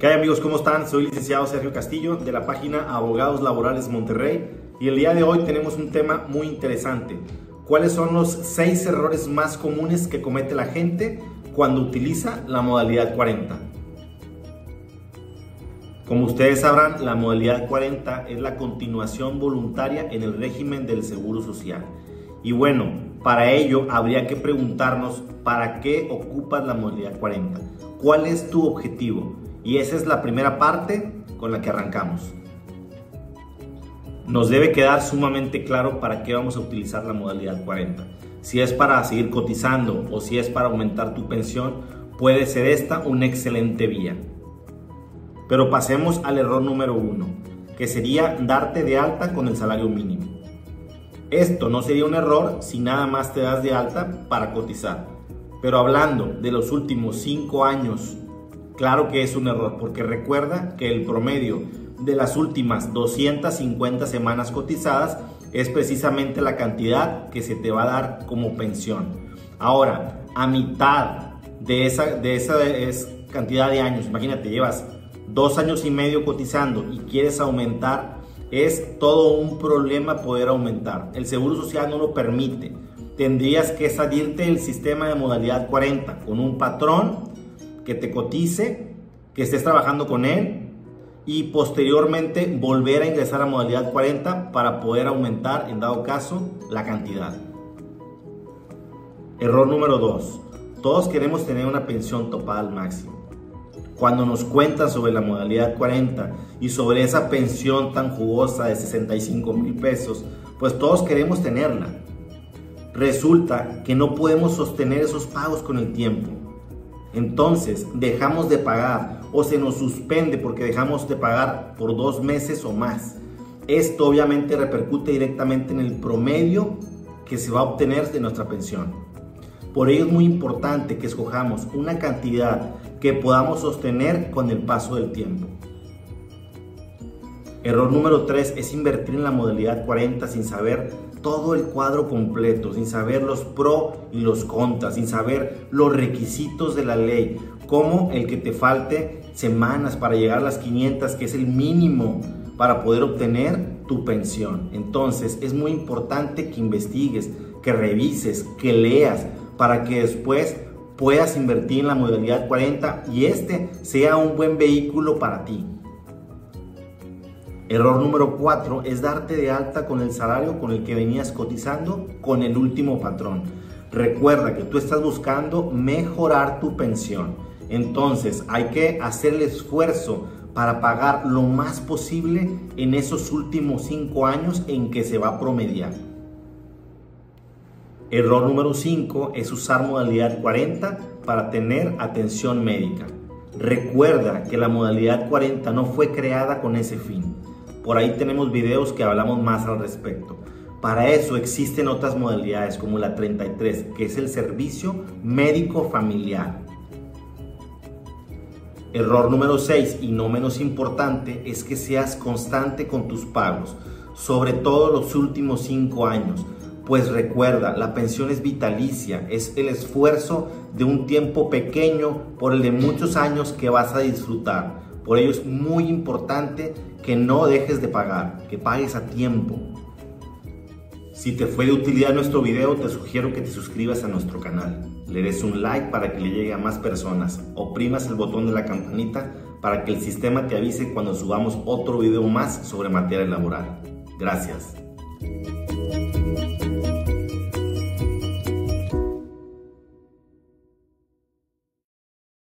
¿Qué hay amigos? ¿Cómo están? Soy licenciado Sergio Castillo de la página Abogados Laborales Monterrey y el día de hoy tenemos un tema muy interesante. ¿Cuáles son los seis errores más comunes que comete la gente cuando utiliza la modalidad 40? Como ustedes sabrán, la modalidad 40 es la continuación voluntaria en el régimen del Seguro Social. Y bueno, para ello habría que preguntarnos para qué ocupas la modalidad 40. ¿Cuál es tu objetivo? Y esa es la primera parte con la que arrancamos. Nos debe quedar sumamente claro para qué vamos a utilizar la modalidad 40. Si es para seguir cotizando o si es para aumentar tu pensión, puede ser esta una excelente vía. Pero pasemos al error número uno, que sería darte de alta con el salario mínimo. Esto no sería un error si nada más te das de alta para cotizar. Pero hablando de los últimos 5 años Claro que es un error, porque recuerda que el promedio de las últimas 250 semanas cotizadas es precisamente la cantidad que se te va a dar como pensión. Ahora, a mitad de esa, de esa cantidad de años, imagínate, llevas dos años y medio cotizando y quieres aumentar, es todo un problema poder aumentar. El Seguro Social no lo permite. Tendrías que salirte del sistema de modalidad 40 con un patrón que te cotice, que estés trabajando con él y posteriormente volver a ingresar a modalidad 40 para poder aumentar, en dado caso, la cantidad. Error número 2. Todos queremos tener una pensión topada al máximo. Cuando nos cuentan sobre la modalidad 40 y sobre esa pensión tan jugosa de 65 mil pesos, pues todos queremos tenerla. Resulta que no podemos sostener esos pagos con el tiempo entonces dejamos de pagar o se nos suspende porque dejamos de pagar por dos meses o más. Esto obviamente repercute directamente en el promedio que se va a obtener de nuestra pensión. Por ello es muy importante que escojamos una cantidad que podamos sostener con el paso del tiempo. Error número 3 es invertir en la modalidad 40 sin saber todo el cuadro completo, sin saber los pro y los contras, sin saber los requisitos de la ley, como el que te falte semanas para llegar a las 500, que es el mínimo para poder obtener tu pensión. Entonces es muy importante que investigues, que revises, que leas, para que después puedas invertir en la modalidad 40 y este sea un buen vehículo para ti. Error número 4 es darte de alta con el salario con el que venías cotizando con el último patrón. Recuerda que tú estás buscando mejorar tu pensión. Entonces hay que hacer el esfuerzo para pagar lo más posible en esos últimos 5 años en que se va a promediar. Error número 5 es usar modalidad 40 para tener atención médica. Recuerda que la modalidad 40 no fue creada con ese fin. Por ahí tenemos videos que hablamos más al respecto. Para eso existen otras modalidades como la 33, que es el servicio médico familiar. Error número 6 y no menos importante es que seas constante con tus pagos, sobre todo los últimos 5 años. Pues recuerda, la pensión es vitalicia, es el esfuerzo de un tiempo pequeño por el de muchos años que vas a disfrutar. Por ello es muy importante que no dejes de pagar, que pagues a tiempo. Si te fue de utilidad nuestro video, te sugiero que te suscribas a nuestro canal. Le des un like para que le llegue a más personas. Oprimas el botón de la campanita para que el sistema te avise cuando subamos otro video más sobre materia laboral. Gracias.